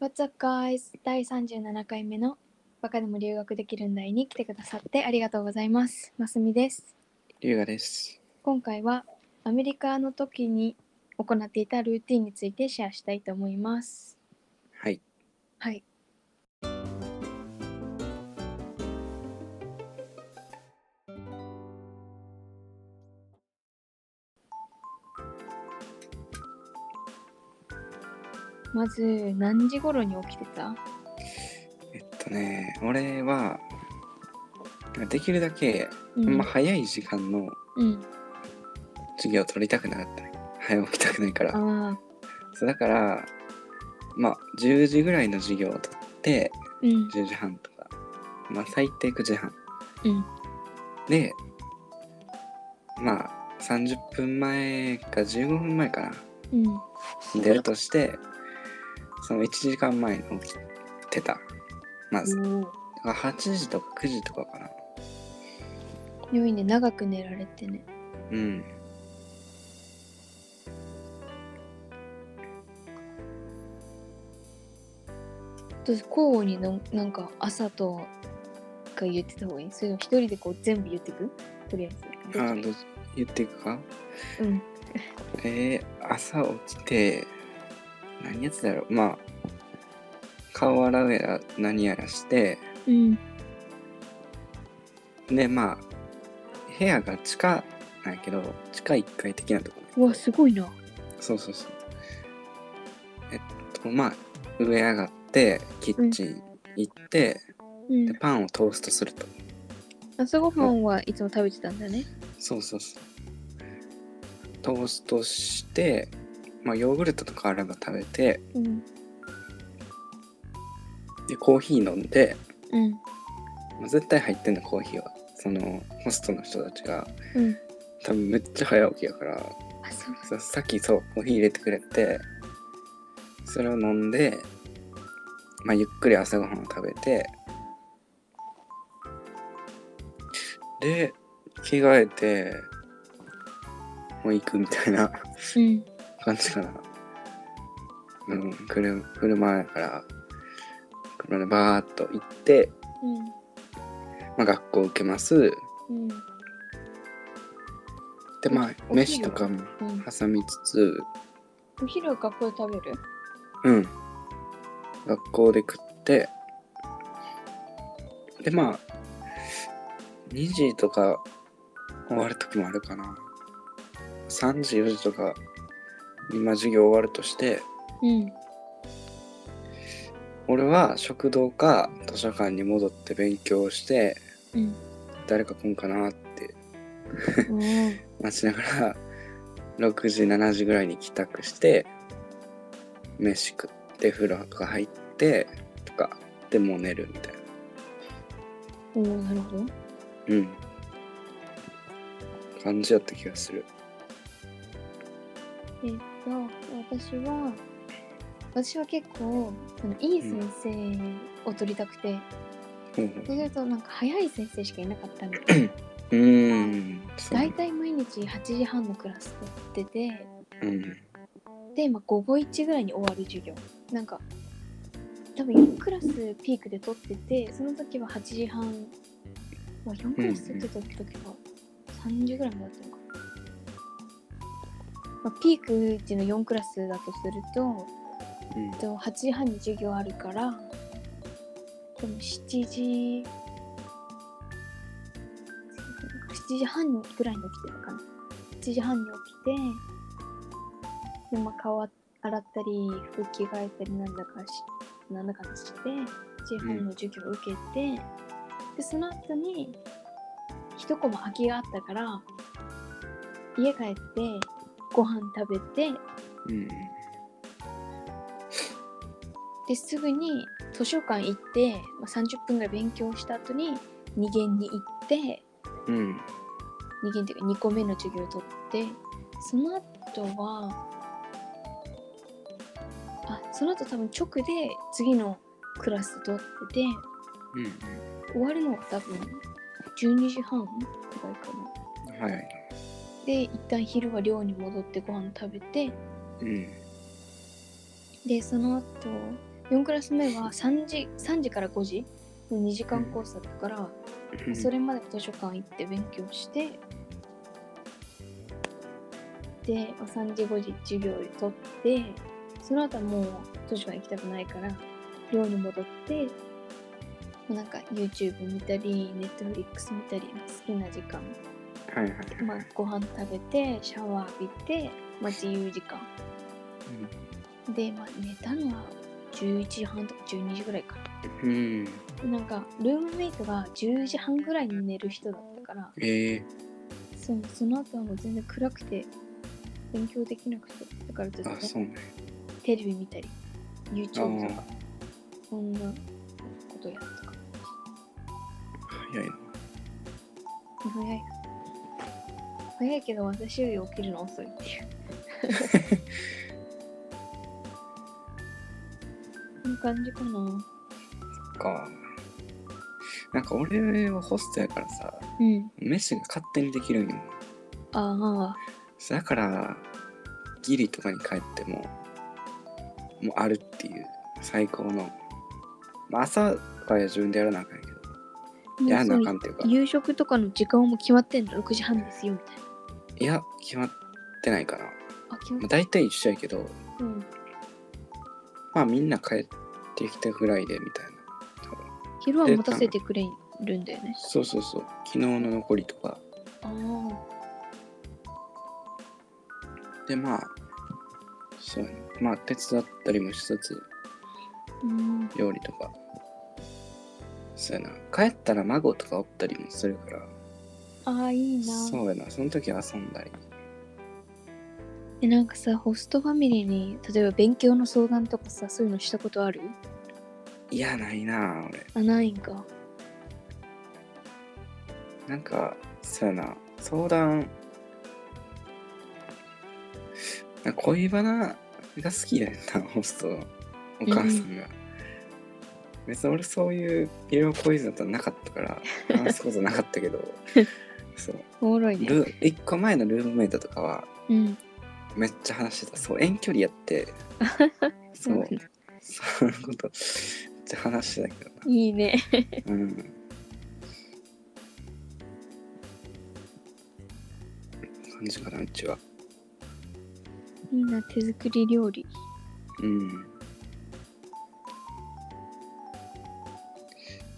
What's up, guys? 第37回目のバカでも留学できるんだいに来てくださってありがとうございます。ますみです。龍河です。今回はアメリカの時に行っていたルーティンについてシェアしたいと思います。はい。はい。まず何時頃に起きてた？えっとね、俺は、できるだけ、うんまあ、早い時間のうん。授業を取りたくなかったね。早起きたくないから。そうだから、まあ、10時ぐらいの授業を取って、うん。10時半とか、まあ、最低9時半。うん。で、まあ、30分前か15分前かな。うん。出るとして、その1時間前に起きてた。まず。おー8時とか9時とかかな。良いね、長く寝られてね。うん。私交互にのなんか朝とか言ってた方がいい？それとも一人でこう全部言ってく？とりあえず。どっちがいいあどう言っていくか？うん。えー、朝起きて、何やってたろうまあ、顔洗うやら何やらして、うん。で、まあ、部屋が地下なんやけど、地下1階的なとこうわ、すごいな。そうそうそう。えっと、まあ、上上がって、キッチン行って、うんで、。パンをトーストすると。朝ごはんはいつも食べてたんだね。そうそうそう。トーストして、まあ、ヨーグルトとかあれば食べて、うん。で、コーヒー飲んで、うん。まあ、絶対入ってんのコーヒーはそのホストの人たちがうん。多分めっちゃ早起きやからあ、そう。ささっきそうコーヒー入れてくれてそれを飲んで、まあ、ゆっくり朝ごはんを食べてで着替えてもう行くみたいなうん。感じかな。うん車車やから車でバーッと行って、まあ、学校受けます。うん。でまあお飯とかもうん。うん。挟みつつ。お昼は学校で食べる？うん。学校で食って。でまあ2時とか終わる時もあるかな。3時4時とか今授業終わるとしてうん。俺は食堂か図書館に戻って勉強してうん。誰か来んかなってうん。待ちながら6時7時ぐらいに帰宅して飯食って風呂とか入ってとかでもう寝るみたいなおーなるほど。うん感じだった気がするえっと、私は、私は結構、いい先生を取りたくて、ほうほうそうするとなんか早い先生しかいなかったの。うーん。大体毎日8時半のクラス取ってて、うん。で、まあ、午後1ぐらいに終わる授業。なんか、多分4クラスピークで取ってて、その時は8時半、まあ、4クラス取ってた時は3時ぐらいまでだったのかな。まあ、ピークっていうの4クラスだとすると、うんと8時半に授業あるから、でも7時、7時半ぐらいに起きてるかな。7時半に起きて、で、まあ、顔洗ったり、服着替えたりなんだかし、なんだかして、7時半の授業を受けて、で、その後に、一コマ空きがあったから、家帰って、ご飯食べて、うん。ですぐに図書館行って、まあ、30分ぐらい勉強した後に2限に行ってうん。2限っていうか2個目の授業を取ってその後はあその後多分直で次のクラス取っててうん終わるのが多分12時半くらいかな。はいで一旦昼は寮に戻ってご飯食べて。うん。でその後4クラス目は3時 ,3 時から5時の2時間コースだったから、うん。それまで図書館行って勉強して。で3時5時授業で取ってその後はもう図書館行きたくないから寮に戻ってなんか YouTube 見たり Netflix 見たり好きな時間、はいはいはい。まあ、ご飯食べてシャワー浴びて、まあ、自由時間で、まあ、寝たのは11時半とか12時ぐらいかうん。ななんかルームメイトが10時半ぐらいに寝る人だったからええそうその後はもう全然暗くて勉強できなくてだからずっとね。テレビ見たり YouTube とあかそんなことやったか早いな。早い早いけど私より起きるの遅いっていう。こんな感じかな。そっか。なんか俺はホストやからさ、うん。飯が勝手にできるんよ。ああだから、ギリとかに帰っても、もうあるっていう最高の。まあ、朝は自分でやらなあかんやけど、やらなあかんっていうか、夕食とかの時間も決まってんの？6時半ですよみたいないや、決まってないかな。あ決まっまあ、大体一緒やけど、うんまあみんな帰ってきたぐらいでみたいな。多分昼は持たせてくれるんだよねそうそうそう。昨日の残りとか。ああで、まあ、そうやね。まあ手伝ったりもしつつ、うん料理とか。そうやな。帰ったら孫とかおったりもするから、ああいいなそうやな。その時は遊んだり。えなんかさホストファミリーに例えば勉強の相談とかさそういうのしたことある？いや、ないな俺。あないんかなんか、そうやな。相談、な恋バナが好きやねんな、ホストのお母さんが。別に俺そういう医療恋ズだったらなかったから、話すことなかったけど、そう。おもろいねル一個前のルームメイトとかはうんめっちゃ話してた。そう、遠距離やって、そうそういうことめっちゃ話してたけどな。いいねうん。感じかな、うちは？いいな手作り料理うん。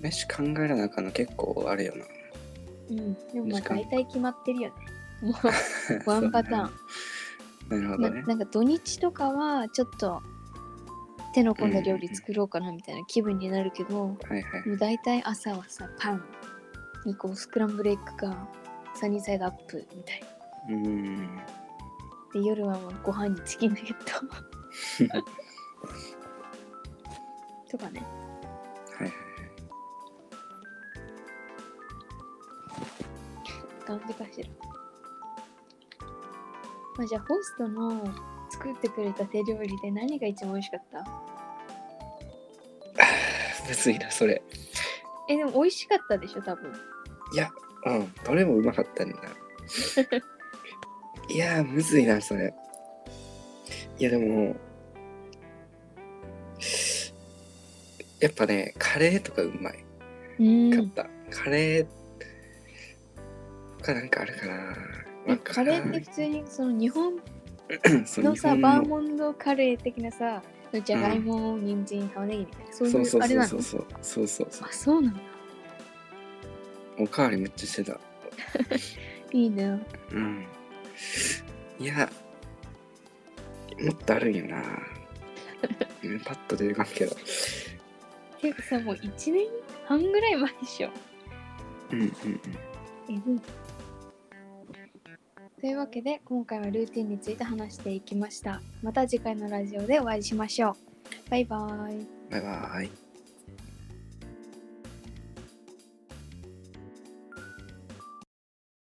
飯考えらなあかんの結構あれよな。うん。でもまあ大体決まってるよね。もうワンパターン、なるほなどね。なんか土日とかはちょっと手の込んだ料理作ろうかなみたいな気分になるけど、もはいはい。う大体朝はさパンにこうスクランブルエッグかサニーサイドアップみたいな。うん。で夜はまあご飯にチキンナゲット。とかね感じかしらまあじゃあホストの作ってくれた手料理で何が一番美味しかった？むずいな、それ。えでも美味しかったでしょ多分いや、うん。どれもうまかったんだ。いやー、むずいな、それ。いや、でも、やっぱね、カレーとかうまい。うんかった。カレー、他なんかあるかな。えカレーって普通にその日本のさバーモンドカレー的なさじゃがいも、人参玉ねぎみたいなそういうそうそうあれなのそうそうそうそう。そうあそうなんだ。おかわりめっちゃしてた。いいねうん。いやもっとあるんよな。うんパッと出てこんけど。ていうかさもう1年半ぐらい前でしょ。うんうんうんえぐいというわけで今回はルーティンについて話していきました。また次回のラジオでお会いしましょう。バイバイ。バイバイ